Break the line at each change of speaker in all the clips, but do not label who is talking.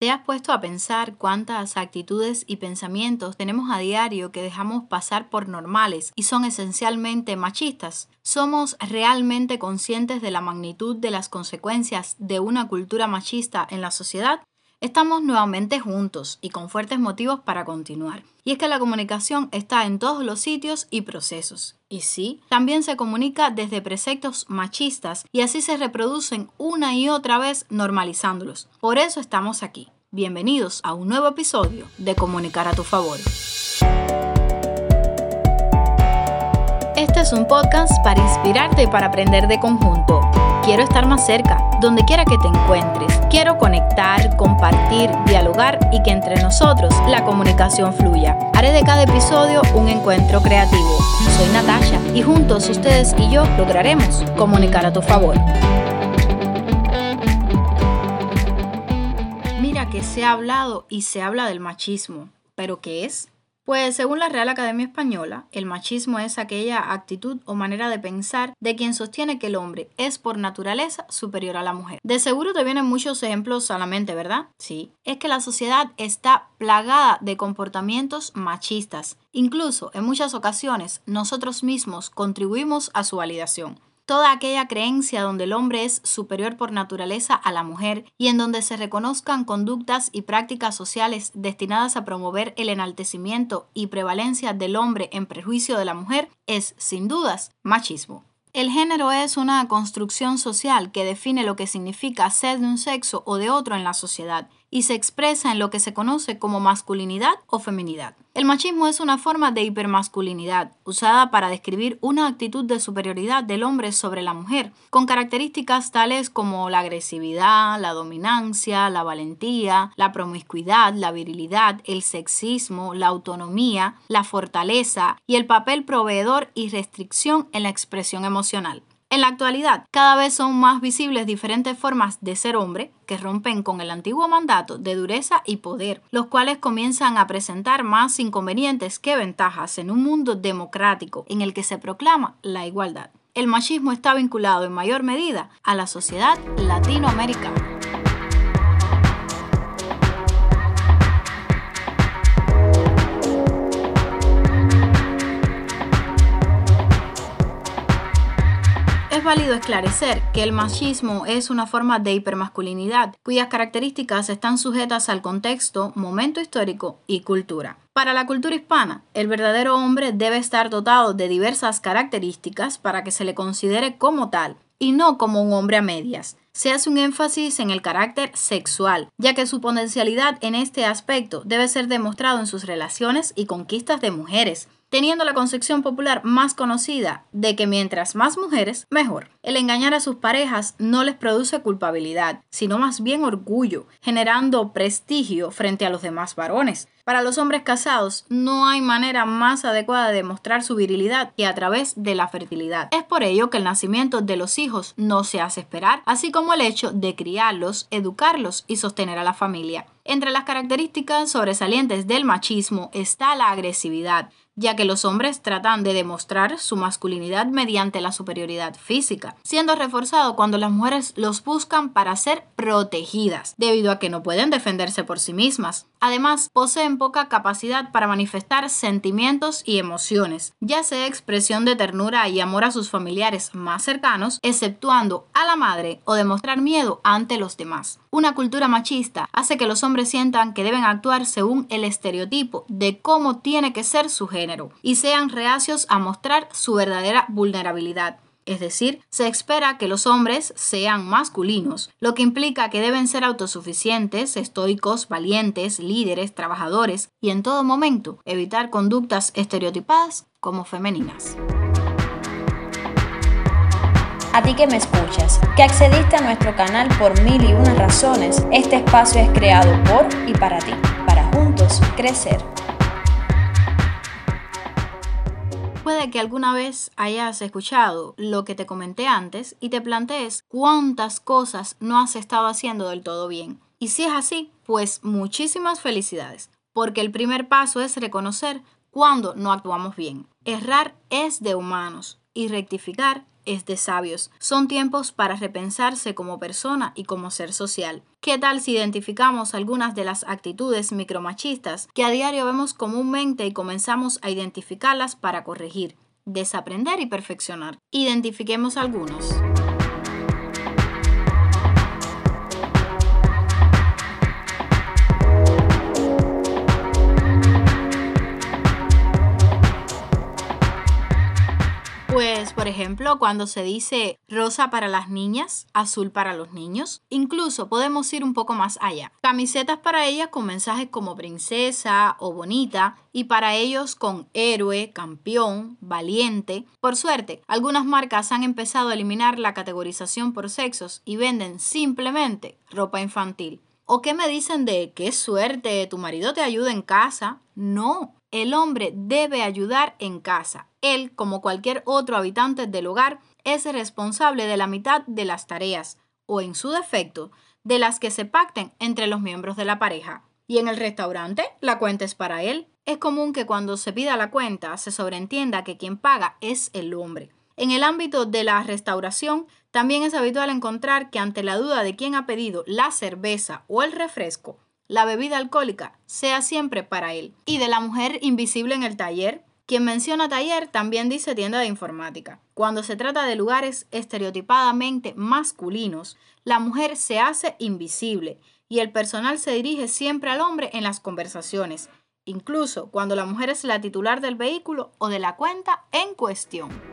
¿Te has puesto a pensar cuántas actitudes y pensamientos tenemos a diario que dejamos pasar por normales y son esencialmente machistas? ¿Somos realmente conscientes de la magnitud de las consecuencias de una cultura machista en la sociedad? Estamos nuevamente juntos y con fuertes motivos para continuar. Y es que la comunicación está en todos los sitios y procesos. Y sí, también se comunica desde preceptos machistas y así se reproducen una y otra vez normalizándolos. Por eso estamos aquí. Bienvenidos a un nuevo episodio de Comunicar a tu favor. Este es un podcast para inspirarte y para aprender de conjunto. Quiero estar más cerca, donde quiera que te encuentres. Quiero conectar, compartir, dialogar y que entre nosotros la comunicación fluya. Haré de cada episodio un encuentro creativo. Soy Natasha y juntos ustedes y yo lograremos comunicar a tu favor. Mira que se ha hablado y se habla del machismo, pero ¿qué es? Pues según la Real Academia Española, el machismo es aquella actitud o manera de pensar de quien sostiene que el hombre es por naturaleza superior a la mujer. De seguro te vienen muchos ejemplos a la mente, ¿verdad? Sí. Es que la sociedad está plagada de comportamientos machistas. Incluso en muchas ocasiones nosotros mismos contribuimos a su validación toda aquella creencia donde el hombre es superior por naturaleza a la mujer y en donde se reconozcan conductas y prácticas sociales destinadas a promover el enaltecimiento y prevalencia del hombre en prejuicio de la mujer, es, sin dudas, machismo. El género es una construcción social que define lo que significa ser de un sexo o de otro en la sociedad y se expresa en lo que se conoce como masculinidad o feminidad. El machismo es una forma de hipermasculinidad usada para describir una actitud de superioridad del hombre sobre la mujer, con características tales como la agresividad, la dominancia, la valentía, la promiscuidad, la virilidad, el sexismo, la autonomía, la fortaleza y el papel proveedor y restricción en la expresión emocional. En la actualidad, cada vez son más visibles diferentes formas de ser hombre que rompen con el antiguo mandato de dureza y poder, los cuales comienzan a presentar más inconvenientes que ventajas en un mundo democrático en el que se proclama la igualdad. El machismo está vinculado en mayor medida a la sociedad latinoamericana. Válido esclarecer que el machismo es una forma de hipermasculinidad cuyas características están sujetas al contexto, momento histórico y cultura. Para la cultura hispana, el verdadero hombre debe estar dotado de diversas características para que se le considere como tal y no como un hombre a medias. Se hace un énfasis en el carácter sexual, ya que su potencialidad en este aspecto debe ser demostrado en sus relaciones y conquistas de mujeres, teniendo la concepción popular más conocida de que mientras más mujeres, mejor. El engañar a sus parejas no les produce culpabilidad, sino más bien orgullo, generando prestigio frente a los demás varones. Para los hombres casados no hay manera más adecuada de demostrar su virilidad que a través de la fertilidad. Es por ello que el nacimiento de los hijos no se hace esperar, así como el hecho de criarlos, educarlos y sostener a la familia. Entre las características sobresalientes del machismo está la agresividad, ya que los hombres tratan de demostrar su masculinidad mediante la superioridad física, siendo reforzado cuando las mujeres los buscan para ser protegidas, debido a que no pueden defenderse por sí mismas. Además, poseen poca capacidad para manifestar sentimientos y emociones, ya sea expresión de ternura y amor a sus familiares más cercanos, exceptuando a la madre o demostrar miedo ante los demás. Una cultura machista hace que los hombres sientan que deben actuar según el estereotipo de cómo tiene que ser su género y sean reacios a mostrar su verdadera vulnerabilidad. Es decir, se espera que los hombres sean masculinos, lo que implica que deben ser autosuficientes, estoicos, valientes, líderes, trabajadores y en todo momento evitar conductas estereotipadas como femeninas.
A ti que me escuchas, que accediste a nuestro canal por mil y unas razones, este espacio es creado por y para ti, para juntos crecer.
Que alguna vez hayas escuchado lo que te comenté antes y te plantees cuántas cosas no has estado haciendo del todo bien. Y si es así, pues muchísimas felicidades, porque el primer paso es reconocer cuando no actuamos bien. Errar es de humanos y rectificar es de sabios. Son tiempos para repensarse como persona y como ser social. ¿Qué tal si identificamos algunas de las actitudes micromachistas que a diario vemos comúnmente y comenzamos a identificarlas para corregir, desaprender y perfeccionar? Identifiquemos algunos. Ejemplo, cuando se dice rosa para las niñas, azul para los niños, incluso podemos ir un poco más allá. Camisetas para ellas con mensajes como princesa o bonita y para ellos con héroe, campeón, valiente. Por suerte, algunas marcas han empezado a eliminar la categorización por sexos y venden simplemente ropa infantil. ¿O qué me dicen de qué suerte, tu marido te ayuda en casa? No, el hombre debe ayudar en casa. Él, como cualquier otro habitante del hogar, es responsable de la mitad de las tareas, o en su defecto, de las que se pacten entre los miembros de la pareja. Y en el restaurante, la cuenta es para él. Es común que cuando se pida la cuenta se sobreentienda que quien paga es el hombre. En el ámbito de la restauración, también es habitual encontrar que ante la duda de quién ha pedido la cerveza o el refresco, la bebida alcohólica sea siempre para él. Y de la mujer invisible en el taller, quien menciona taller también dice tienda de informática. Cuando se trata de lugares estereotipadamente masculinos, la mujer se hace invisible y el personal se dirige siempre al hombre en las conversaciones, incluso cuando la mujer es la titular del vehículo o de la cuenta en cuestión.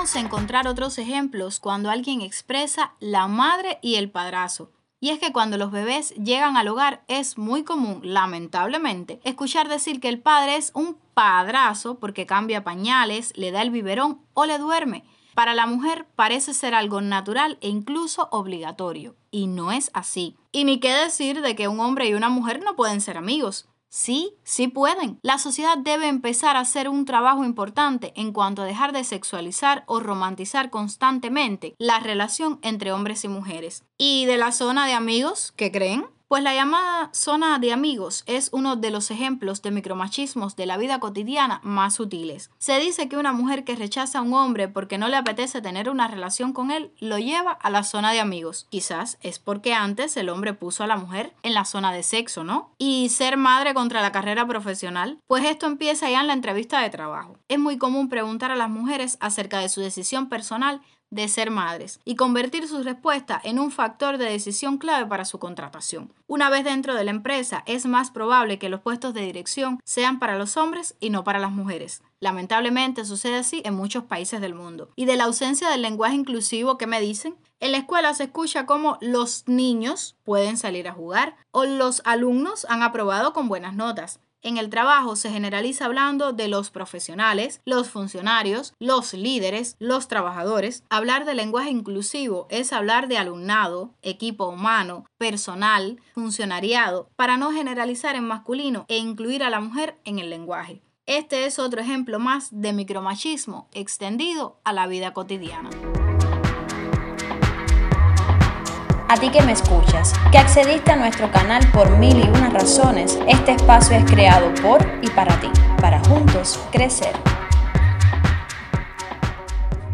Podemos encontrar otros ejemplos cuando alguien expresa la madre y el padrazo. Y es que cuando los bebés llegan al hogar es muy común, lamentablemente, escuchar decir que el padre es un padrazo porque cambia pañales, le da el biberón o le duerme. Para la mujer parece ser algo natural e incluso obligatorio. Y no es así. Y ni qué decir de que un hombre y una mujer no pueden ser amigos. Sí, sí pueden. La sociedad debe empezar a hacer un trabajo importante en cuanto a dejar de sexualizar o romantizar constantemente la relación entre hombres y mujeres. ¿Y de la zona de amigos? ¿Qué creen? Pues la llamada zona de amigos es uno de los ejemplos de micromachismos de la vida cotidiana más sutiles. Se dice que una mujer que rechaza a un hombre porque no le apetece tener una relación con él lo lleva a la zona de amigos. Quizás es porque antes el hombre puso a la mujer en la zona de sexo, ¿no? Y ser madre contra la carrera profesional, pues esto empieza ya en la entrevista de trabajo. Es muy común preguntar a las mujeres acerca de su decisión personal de ser madres y convertir su respuesta en un factor de decisión clave para su contratación. Una vez dentro de la empresa, es más probable que los puestos de dirección sean para los hombres y no para las mujeres. Lamentablemente sucede así en muchos países del mundo. Y de la ausencia del lenguaje inclusivo, ¿qué me dicen? En la escuela se escucha como los niños pueden salir a jugar o los alumnos han aprobado con buenas notas. En el trabajo se generaliza hablando de los profesionales, los funcionarios, los líderes, los trabajadores. Hablar de lenguaje inclusivo es hablar de alumnado, equipo humano, personal, funcionariado, para no generalizar en masculino e incluir a la mujer en el lenguaje. Este es otro ejemplo más de micromachismo extendido a la vida cotidiana.
A ti que me escuchas, que accediste a nuestro canal por mil y una razones, este espacio es creado por y para ti, para juntos crecer.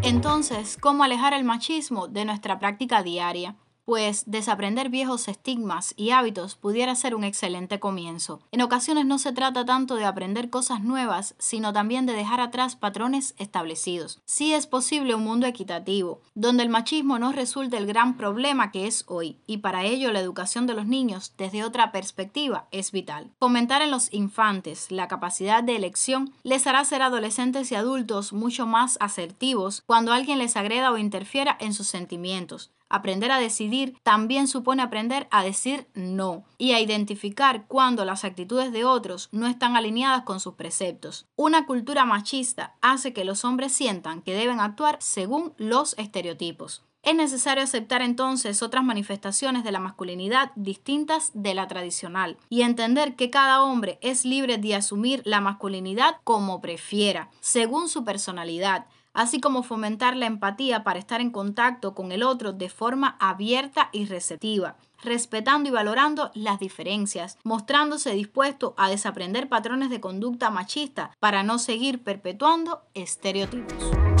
Entonces, ¿cómo alejar el machismo de nuestra práctica diaria? Pues desaprender viejos estigmas y hábitos pudiera ser un excelente comienzo. En ocasiones no se trata tanto de aprender cosas nuevas, sino también de dejar atrás patrones establecidos. Sí es posible un mundo equitativo, donde el machismo no resulte el gran problema que es hoy, y para ello la educación de los niños desde otra perspectiva es vital. Fomentar en los infantes la capacidad de elección les hará ser adolescentes y adultos mucho más asertivos cuando alguien les agreda o interfiera en sus sentimientos, Aprender a decidir también supone aprender a decir no y a identificar cuando las actitudes de otros no están alineadas con sus preceptos. Una cultura machista hace que los hombres sientan que deben actuar según los estereotipos. Es necesario aceptar entonces otras manifestaciones de la masculinidad distintas de la tradicional y entender que cada hombre es libre de asumir la masculinidad como prefiera, según su personalidad, así como fomentar la empatía para estar en contacto con el otro de forma abierta y receptiva respetando y valorando las diferencias, mostrándose dispuesto a desaprender patrones de conducta machista para no seguir perpetuando estereotipos.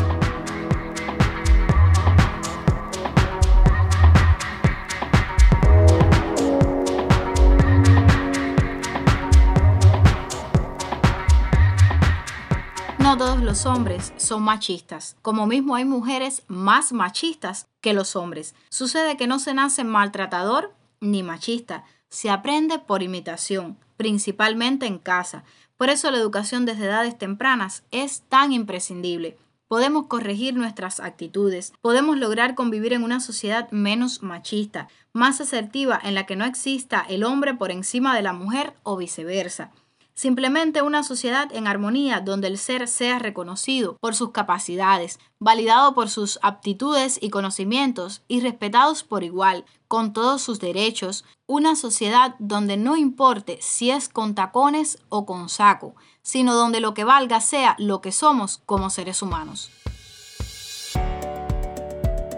Todos los hombres son machistas, como mismo hay mujeres más machistas que los hombres. Sucede que no se nace maltratador ni machista, se aprende por imitación, principalmente en casa. Por eso la educación desde edades tempranas es tan imprescindible. Podemos corregir nuestras actitudes, podemos lograr convivir en una sociedad menos machista, más asertiva en la que no exista el hombre por encima de la mujer o viceversa. Simplemente una sociedad en armonía donde el ser sea reconocido por sus capacidades, validado por sus aptitudes y conocimientos y respetados por igual, con todos sus derechos. Una sociedad donde no importe si es con tacones o con saco, sino donde lo que valga sea lo que somos como seres humanos.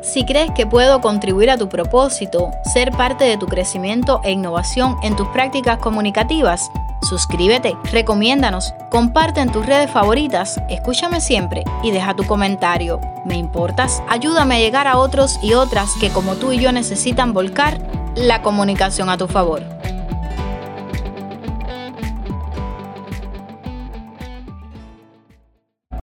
Si crees que puedo contribuir a tu propósito, ser parte de tu crecimiento e innovación en tus prácticas comunicativas, suscríbete, recomiéndanos, comparte en tus redes favoritas, escúchame siempre y deja tu comentario. ¿Me importas? Ayúdame a llegar a otros y otras que como tú y yo necesitan volcar la comunicación a tu favor.